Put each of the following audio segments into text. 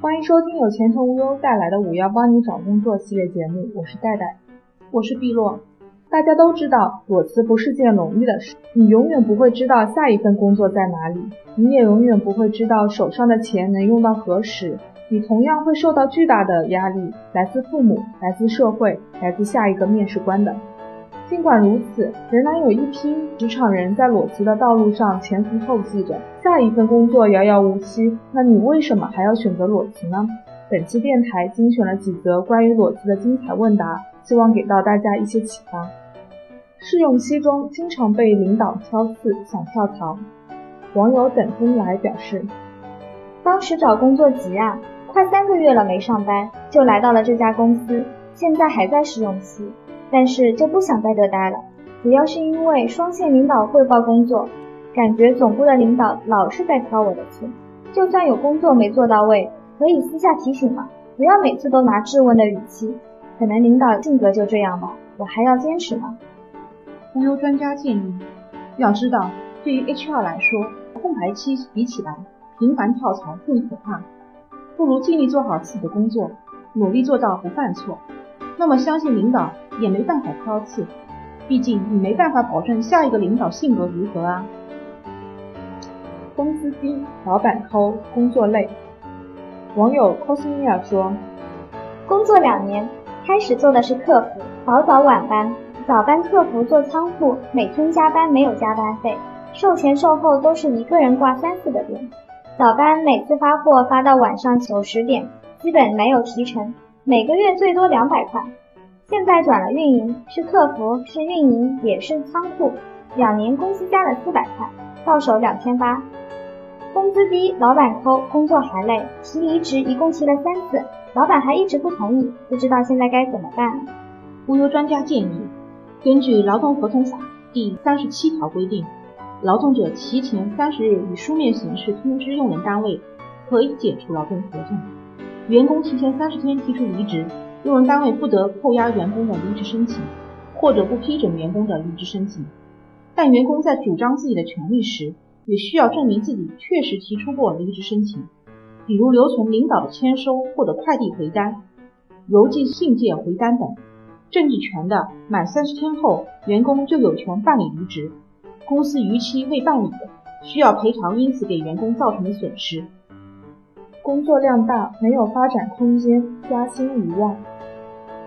欢迎收听由前程无忧带来的“五幺帮你找工作”系列节目，我是戴戴，我是碧落。大家都知道，裸辞不是件容易的事，你永远不会知道下一份工作在哪里，你也永远不会知道手上的钱能用到何时。你同样会受到巨大的压力，来自父母，来自社会，来自下一个面试官的。尽管如此，仍然有一批职场人在裸辞的道路上前赴后继着，下一份工作遥遥无期。那你为什么还要选择裸辞呢？本期电台精选了几则关于裸辞的精彩问答，希望给到大家一些启发。试用期中经常被领导挑刺，想跳槽。网友等风来表示，当时找工作急啊，快三个月了没上班，就来到了这家公司，现在还在试用期。但是就不想在这待了，主要是因为双线领导汇报工作，感觉总部的领导老是在挑我的刺。就算有工作没做到位，可以私下提醒嘛，不要每次都拿质问的语气。可能领导性格就这样吧，我还要坚持吗？忽悠专家建议，要知道，对于 HR 来说，空白期比起来，频繁跳槽更可怕。不如尽力做好自己的工作，努力做到不犯错。那么相信领导。也没办法挑刺，毕竟你没办法保证下一个领导性格如何啊。工资低，老板抠，工作累。网友 cosmia 说，工作两年，开始做的是客服，早早晚班，早班客服做仓库，每天加班没有加班费，售前售后都是一个人挂三四个店，早班每次发货发到晚上九十点，基本没有提成，每个月最多两百块。现在转了运营，是客服，是运营，也是仓库。两年工资加了四百块，到手两千八。工资低，老板抠，工作还累，提离职一共提了三次，老板还一直不同意，不知道现在该怎么办。忽悠专家建议，根据劳动合同法第三十七条规定，劳动者提前三十日以书面形式通知用人单位，可以解除劳动合同。员工提前三十天提出离职。用人单位不得扣押员工的离职申请，或者不批准员工的离职申请。但员工在主张自己的权利时，也需要证明自己确实提出过离职申请，比如留存领导的签收或者快递回单、邮寄信件回单等。证据全的，满三十天后，员工就有权办理离职。公司逾期未办理的，需要赔偿因此给员工造成的损失。工作量大，没有发展空间，加薪无望。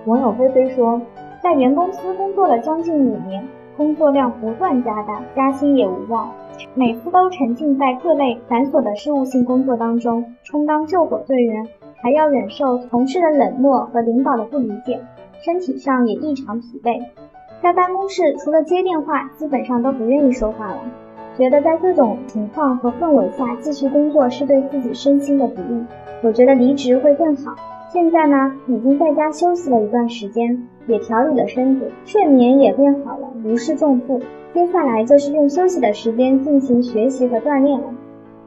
网友菲菲说，在原公司工作了将近五年，工作量不断加大，加薪也无望，每次都沉浸在各类繁琐的事务性工作当中，充当救火队员，还要忍受同事的冷漠和领导的不理解，身体上也异常疲惫，在办公室除了接电话，基本上都不愿意说话了。觉得在这种情况和氛围下继续工作是对自己身心的不利，我觉得离职会更好。现在呢，已经在家休息了一段时间，也调理了身子，睡眠也变好了，如释重负。接下来就是用休息的时间进行学习和锻炼了，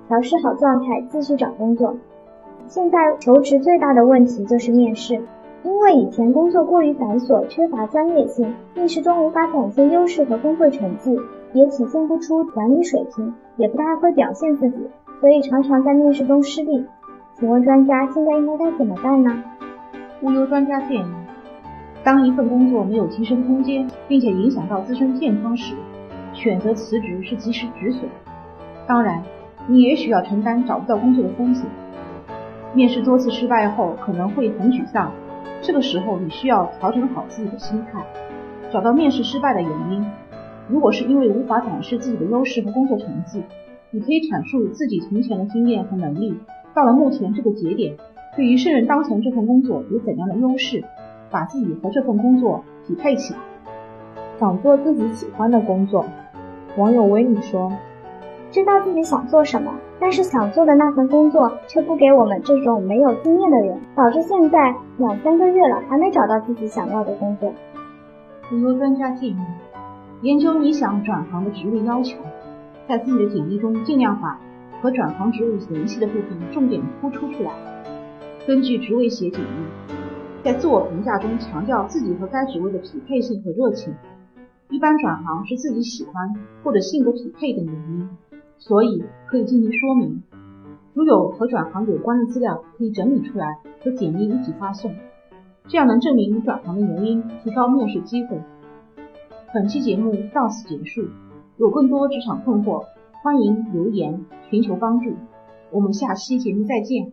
调试好状态，继续找工作。现在求职最大的问题就是面试，因为以前工作过于繁琐，缺乏专业性，面试中无法展现优势和工作成绩。也体现不出管理水平，也不大会表现自己，所以常常在面试中失利。请问专家，现在应该该怎么办呢？忽悠专家建议，当一份工作没有提升空间，并且影响到自身健康时，选择辞职是及时止损。当然，你也许要承担找不到工作的风险。面试多次失败后，可能会很沮丧，这个时候你需要调整好自己的心态，找到面试失败的原因。如果是因为无法展示自己的优势和工作成绩，你可以阐述自己从前的经验和能力。到了目前这个节点，对于胜任当前这份工作有怎样的优势，把自己和这份工作匹配起来。想做自己喜欢的工作，网友维尼说：“知道自己想做什么，但是想做的那份工作却不给我们这种没有经验的人，导致现在两三个月了还没找到自己想要的工作。”很多专家建议。研究你想转行的职位要求，在自己的简历中尽量把和转行职位联系的部分重点突出出来。根据职位写简历，在自我评价中强调自己和该职位的匹配性和热情。一般转行是自己喜欢或者性格匹配等原因，所以可以进行说明。如有和转行有关的资料，可以整理出来和简历一起发送，这样能证明你转行的原因，提高面试机会。本期节目到此结束，有更多职场困惑，欢迎留言寻求帮助。我们下期节目再见。